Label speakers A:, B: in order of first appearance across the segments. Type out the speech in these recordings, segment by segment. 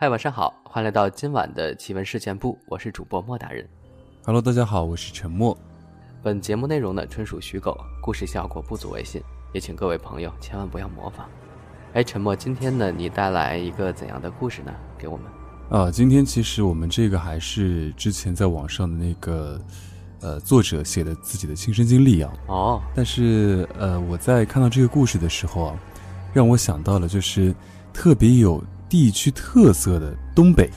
A: 嗨，晚上好，欢迎来到今晚的奇闻事件部，我是主播莫大人。
B: Hello，大家好，我是陈默。
A: 本节目内容呢纯属虚构，故事效果不足为信，也请各位朋友千万不要模仿。哎，陈默，今天呢你带来一个怎样的故事呢？给我们？
B: 啊，今天其实我们这个还是之前在网上的那个，呃，作者写的自己的亲身经历啊。
A: 哦，
B: 但是呃，我在看到这个故事的时候啊，让我想到了就是特别有地区特色的东北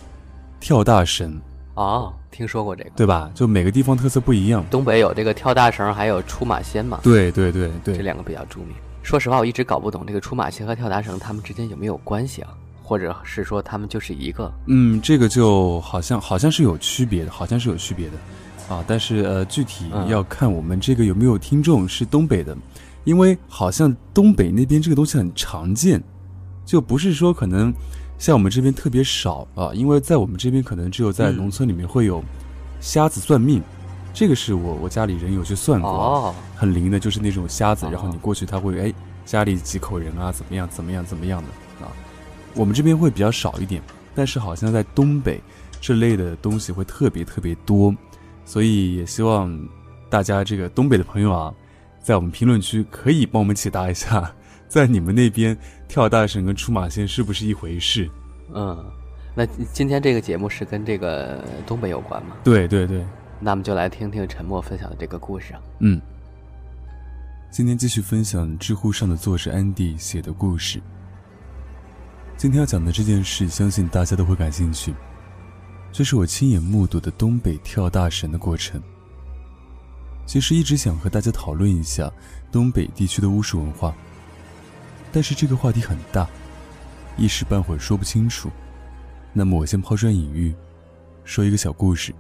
B: 跳大神，
A: 哦，听说过这个。
B: 对吧？就每个地方特色不一样。
A: 东北有这个跳大绳，还有出马仙嘛，
B: 对对对对，
A: 这两个比较著名。说实话，我一直搞不懂这个出马仙和跳大绳他们之间有没有关系啊？或者是说他们就是一个？
B: 嗯，这个就好像好像是有区别的，好像是有区别的，啊，但是呃，具体
A: 嗯
B: 要看我们这个有没有听众是东北的，因为好像东北那边这个东西很常见，就不是说可能像我们这边特别少啊，因为在我们这边可能只有在
A: 嗯。
B: 农村里面会有瞎子算命，这个是我我家里人有去算过，
A: 哦，
B: 很灵的，就是那种瞎子，
A: 哦
B: 然后你过去他会哎家里几口人啊，怎么样怎么样怎么样的啊，我们这边会比较少一点，但是好像在东北这类的东西会特别特别多，所以也希望大家这个东北的朋友啊，在我们评论区可以帮我们解答一下，在你们那边跳大神跟出马仙是不是一回事？
A: 嗯，那今天这个节目是跟这个东北有关吗？
B: 对对对，
A: 那我们就来听听陈默分享的这个故事啊。
B: 嗯。今天继续分享知乎上的作者安迪写的故事。今天要讲的这件事，相信大家都会感兴趣。这是我亲眼目睹的东北跳大神的过程。其实一直想和大家讨论一下东北地区的巫术文化，但是这个话题很大，一时半会儿说不清楚。那么我先抛砖引玉，说一个小故事。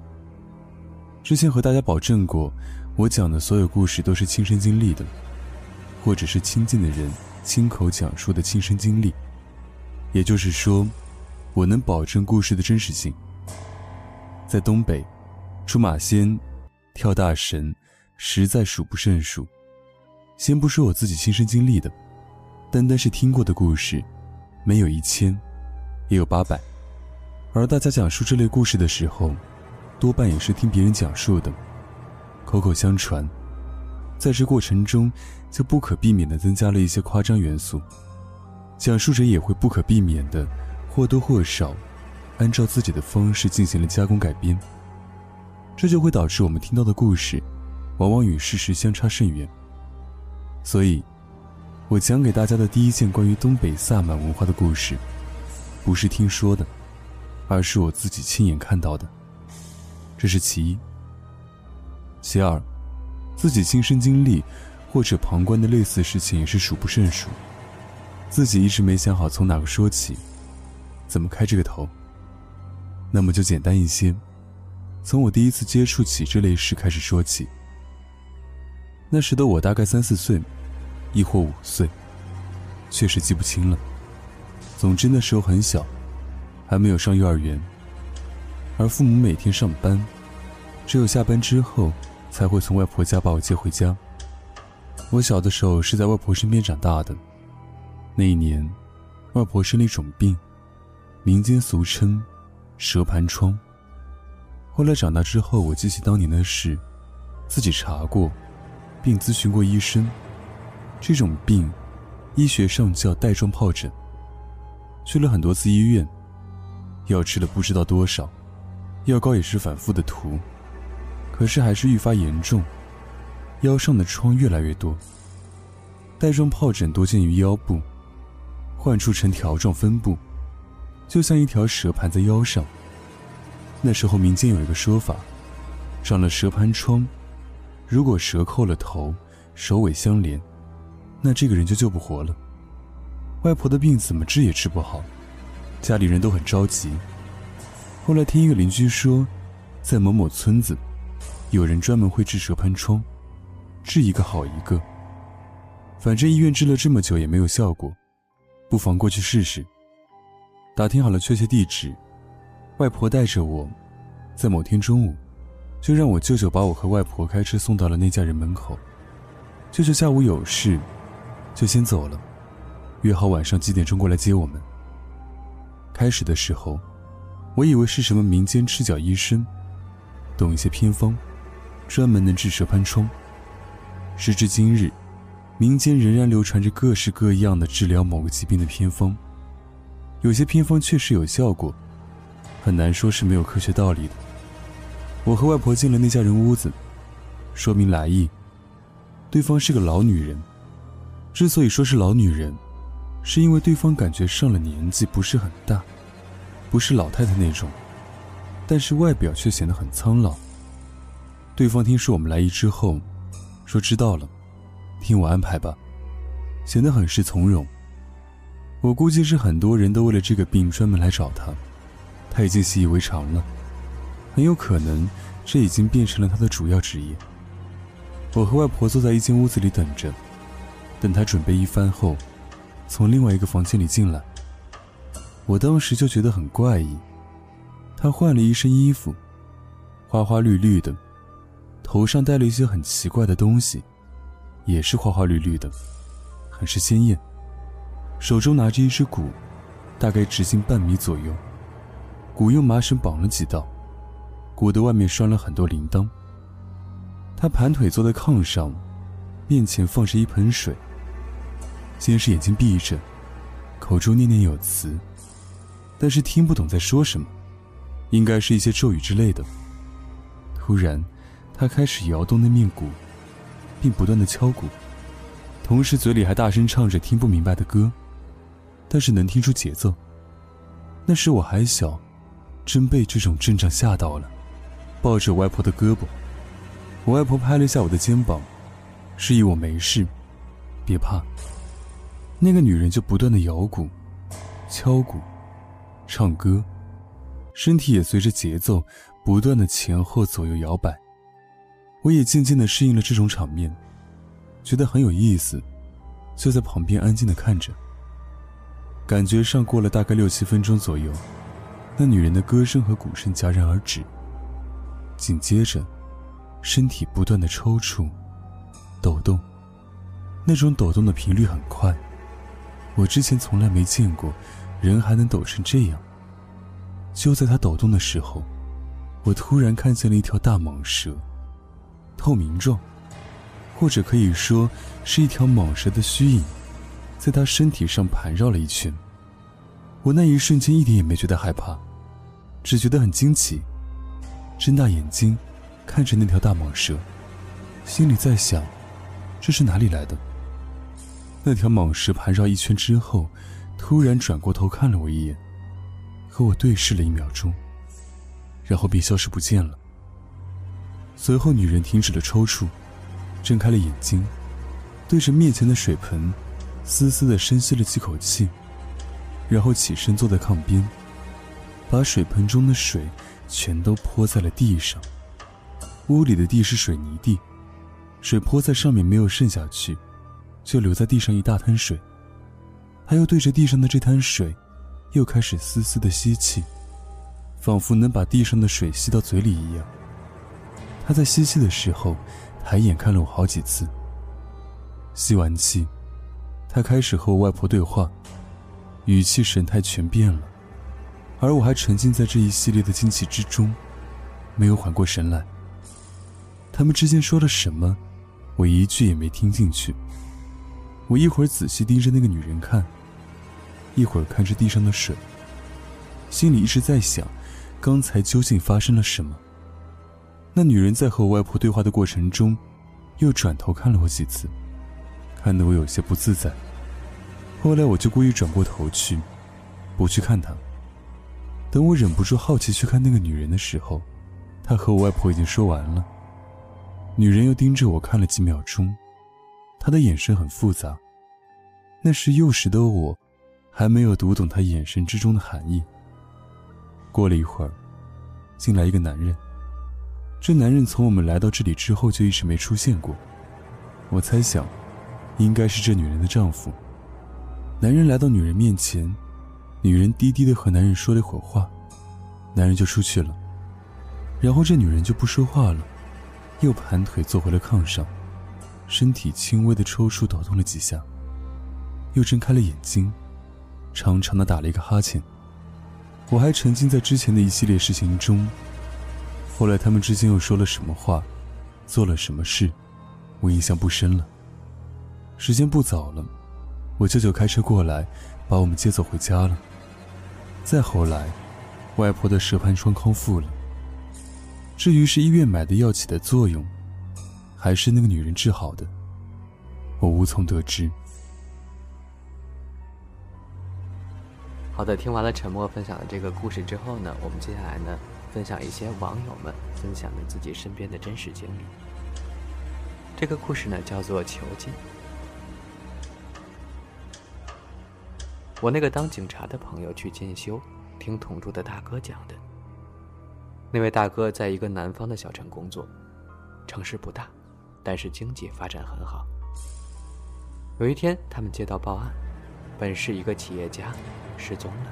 B: 之前和大家保证过，我讲的所有故事都是亲身经历的，或者是亲近的人亲口讲述的亲身经历。也就是说，我能保证故事的真实性。在东北，出马仙、跳大神，实在数不胜数。先不说我自己亲身经历的，单单是听过的故事，没有一千，也有八百。而大家讲述这类故事的时候，多半也是听别人讲述的，口口相传。在这过程中，就不可避免地增加了一些夸张元素。讲述者也会不可避免的或多或少按照自己的方式进行了加工改编，这就会导致我们听到的故事往往与事实相差甚远。所以，我讲给大家的第一件关于东北萨满文化的故事，不是听说的，而是我自己亲眼看到的。这是其一。其二，自己亲身经历或者旁观的类似事情也是数不胜数。自己一直没想好从哪个说起，怎么开这个头。那么就简单一些，从我第一次接触起这类事开始说起。那时的我大概三四岁，亦或五岁，确实记不清了。总之那时候很小，还没有上幼儿园，而父母每天上班，只有下班之后才会从外婆家把我接回家。我小的时候是在外婆身边长大的。那一年，外婆生了一种病，民间俗称“蛇盘疮”。后来长大之后，我记起当年的事，自己查过，并咨询过医生。这种病，医学上叫带状疱疹。去了很多次医院，药吃了不知道多少，药膏也是反复的涂，可是还是愈发严重，腰上的疮越来越多。带状疱疹多见于腰部。患处呈条状分布，就像一条蛇盘在腰上。那时候民间有一个说法，长了蛇盘疮，如果蛇扣了头，首尾相连，那这个人就救不活了。外婆的病怎么治也治不好，家里人都很着急。后来听一个邻居说，在某某村子，有人专门会治蛇喷疮，治一个好一个。反正医院治了这么久也没有效果。不妨过去试试。打听好了确切地址，外婆带着我，在某天中午，就让我舅舅把我和外婆开车送到了那家人门口。舅舅下午有事，就先走了，约好晚上几点钟过来接我们。开始的时候，我以为是什么民间赤脚医生，懂一些偏方，专门能治蛇盘疮。时至今日，民间仍然流传着各式各样的治疗某个疾病的偏方，有些偏方确实有效果，很难说是没有科学道理的。我和外婆进了那家人屋子，说明来意。对方是个老女人，之所以说是老女人，是因为对方感觉上了年纪，不是很大，不是老太太那种，但是外表却显得很苍老。对方听说我们来意之后，说知道了，听我安排吧，显得很是从容。我估计是很多人都为了这个病专门来找他，他已经习以为常了。很有可能，这已经变成了他的主要职业。我和外婆坐在一间屋子里等着，等他准备一番后，从另外一个房间里进来。我当时就觉得很怪异，他换了一身衣服，花花绿绿的，头上戴了一些很奇怪的东西，也是花花绿绿的，很是鲜艳。手中拿着一只鼓，大概直径半米左右，鼓用麻绳绑了几道。鼓的外面拴了很多铃铛。他盘腿坐在炕上，面前放着一盆水。先是眼睛闭着，口中念念有词，但是听不懂在说什么，应该是一些咒语之类的。突然，他开始摇动那面鼓，并不断的敲鼓，同时嘴里还大声唱着听不明白的歌，但是能听出节奏。那时我还小，真被这种阵仗吓到了。抱着外婆的胳膊，我外婆拍了一下我的肩膀，示意我没事，别怕。那个女人就不断的摇鼓、敲鼓、唱歌，身体也随着节奏不断的前后左右摇摆。我也渐渐的适应了这种场面，觉得很有意思，就在旁边安静的看着。感觉上过了大概六七分钟左右，那女人的歌声和鼓声戛然而止。紧接着，身体不断的抽搐、抖动，那种抖动的频率很快，我之前从来没见过，人还能抖成这样。就在他抖动的时候，我突然看见了一条大蟒蛇，透明状，或者可以说是一条蟒蛇的虚影，在他身体上盘绕了一圈。我那一瞬间一点也没觉得害怕，只觉得很惊奇。睁大眼睛，看着那条大蟒蛇，心里在想：这是哪里来的？那条蟒蛇盘绕一圈之后，突然转过头看了我一眼，和我对视了一秒钟，然后便消失不见了。随后，女人停止了抽搐，睁开了眼睛，对着面前的水盆，嘶嘶地深吸了几口气，然后起身坐在炕边，把水盆中的水。全都泼在了地上。屋里的地是水泥地，水泼在上面没有渗下去，就留在地上一大滩水。他又对着地上的这滩水，又开始丝丝的吸气，仿佛能把地上的水吸到嘴里一样。他在吸气的时候，抬眼看了我好几次。吸完气，他开始和我外婆对话，语气神态全变了。而我还沉浸在这一系列的惊奇之中，没有缓过神来。他们之间说了什么，我一句也没听进去。我一会儿仔细盯着那个女人看，一会儿看着地上的水，心里一直在想，刚才究竟发生了什么。那女人在和我外婆对话的过程中，又转头看了我几次，看得我有些不自在。后来我就故意转过头去，不去看她。等我忍不住好奇去看那个女人的时候，她和我外婆已经说完了。女人又盯着我看了几秒钟，他的眼神很复杂。那时幼时的我，还没有读懂他眼神之中的含义。过了一会儿，进来一个男人。这男人从我们来到这里之后就一直没出现过。我猜想，应该是这女人的丈夫。男人来到女人面前。女人低低的和男人说了一会儿话，男人就出去了。然后这女人就不说话了，又盘腿坐回了炕上，身体轻微的抽搐抖动了几下，又睁开了眼睛，长长的打了一个哈欠。我还沉浸在之前的一系列事情中。后来他们之间又说了什么话，做了什么事，我印象不深了。时间不早了，我舅舅开车过来，把我们接走回家了。再后来，外婆的蛇盘疮康复了。至于是医院买的药起的作用，还是那个女人治好的，我无从得知。
A: 好的，听完了沉默分享的这个故事之后呢，我们接下来呢，分享一些网友们分享的自己身边的真实经历。这个故事呢，叫做囚禁。我那个当警察的朋友去进修，听同住的大哥讲的。那位大哥在一个南方的小城工作，城市不大，但是经济发展很好。有一天，他们接到报案，本是一个企业家。失踪了。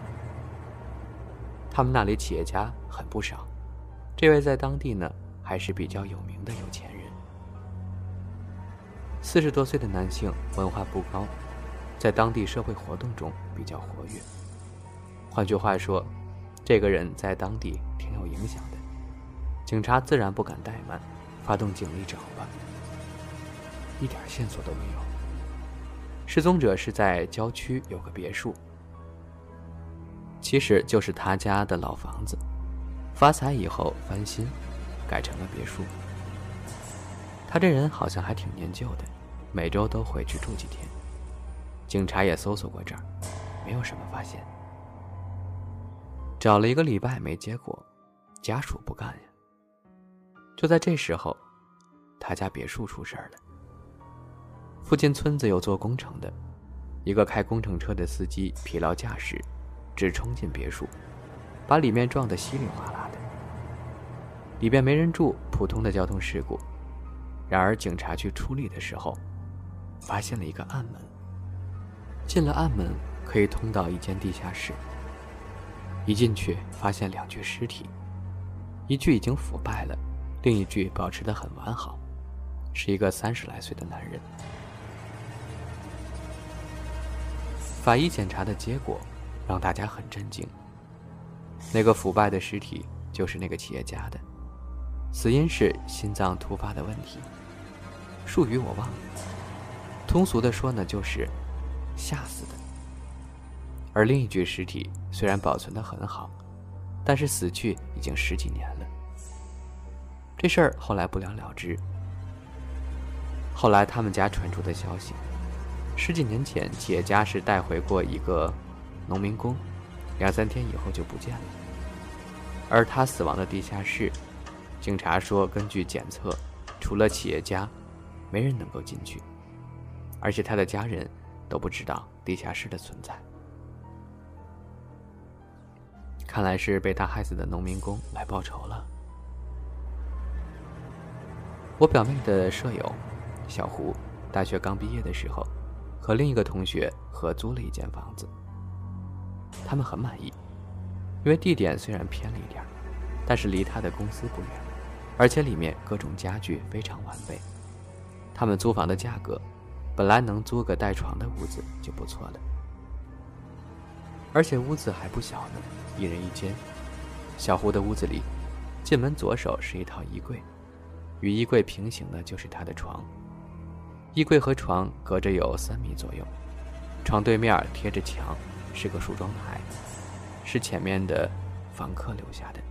A: 他们那里企业家很不少，这位在当地呢还是比较有名的有钱人。四十多岁的男性，文化不高，在当地社会活动中比较活跃。换句话说，这个人在当地挺有影响的。警察自然不敢怠慢，发动警力找吧。一点线索都没有。失踪者是在郊区有个别墅。其实就是他家的老房子，发财以后翻新，改成了别墅。他这人好像还挺念旧的，每周都回去住几天。警察也搜索过这儿，没有什么发现。找了一个礼拜没结果，家属不干呀。就在这时候，他家别墅出事了。附近村子有做工程的，一个开工程车的司机疲劳驾驶。只冲进别墅，把里面撞得稀里哗啦的。里边没人住，普通的交通事故。然而警察去处理的时候，发现了一个暗门。进了暗门，可以通到一间地下室。一进去，发现两具尸体，一具已经腐败了，另一具保持得很完好，是一个三十来岁的男人。法医检查的结果。让大家很震惊。那个腐败的尸体就是那个企业家的，死因是心脏突发的问题，术语我忘了。通俗的说呢，就是吓死的。而另一具尸体虽然保存的很好，但是死去已经十几年了。这事儿后来不了了之。后来他们家传出的消息，十几年前企业家是带回过一个。农民工，两三天以后就不见了。而他死亡的地下室，警察说，根据检测，除了企业家，没人能够进去，而且他的家人都不知道地下室的存在。看来是被他害死的农民工来报仇了。我表妹的舍友小胡，大学刚毕业的时候，和另一个同学合租了一间房子。他们很满意，因为地点虽然偏了一点但是离他的公司不远，而且里面各种家具非常完备。他们租房的价格，本来能租个带床的屋子就不错了，而且屋子还不小呢，一人一间。小胡的屋子里，进门左手是一套衣柜，与衣柜平行的就是他的床，衣柜和床隔着有三米左右，床对面贴着墙。是个梳妆台，是前面的房客留下的。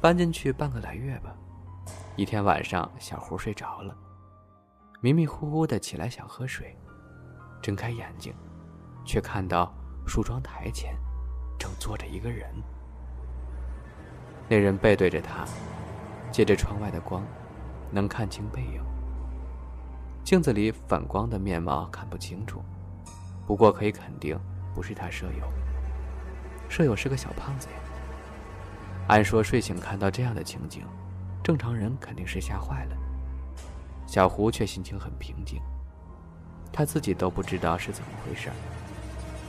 A: 搬进去半个来月吧，一天晚上，小胡睡着了，迷迷糊糊的起来想喝水，睁开眼睛，却看到梳妆台前正坐着一个人。那人背对着他，借着窗外的光，能看清背影。镜子里反光的面貌看不清楚。不过可以肯定，不是他舍友。舍友是个小胖子呀。按说睡醒看到这样的情景，正常人肯定是吓坏了。小胡却心情很平静，他自己都不知道是怎么回事，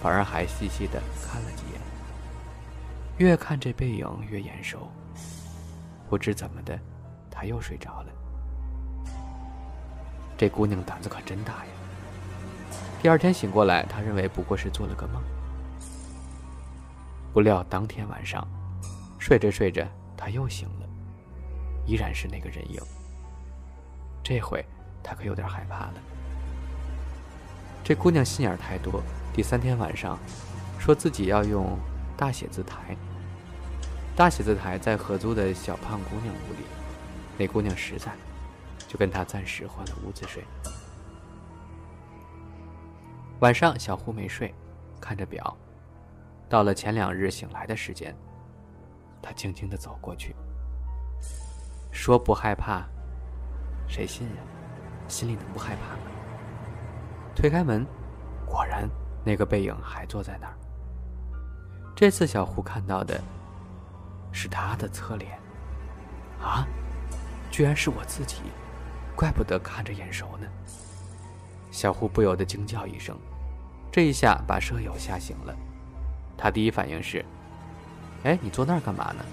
A: 反而还细细的看了几眼。越看这背影越眼熟，不知怎么的，他又睡着了。这姑娘胆子可真大呀！第二天醒过来，他认为不过是做了个梦。不料当天晚上，睡着睡着，他又醒了，依然是那个人影。这回他可有点害怕了。这姑娘心眼太多，第三天晚上，说自己要用大写字台。大写字台在合租的小胖姑娘屋里，那姑娘实在，就跟他暂时换了屋子睡。晚上，小胡没睡，看着表，到了前两日醒来的时间，他轻轻的走过去，说不害怕，谁信呀？心里能不害怕吗？推开门，果然那个背影还坐在那儿。这次小胡看到的。是他的侧脸，啊，居然是我自己，怪不得看着眼熟呢。小胡不由得惊叫一声，这一下把舍友吓醒了。他第一反应是：“哎，你坐那儿干嘛呢？”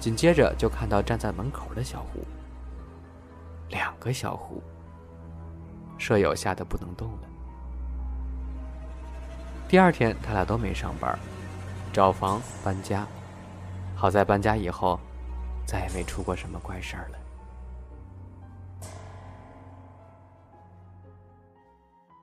A: 紧接着就看到站在门口的小胡，两个小胡。舍友吓得不能动了。第二天他俩都没上班，找房搬家。好在搬家以后，再也没出过什么怪事儿了。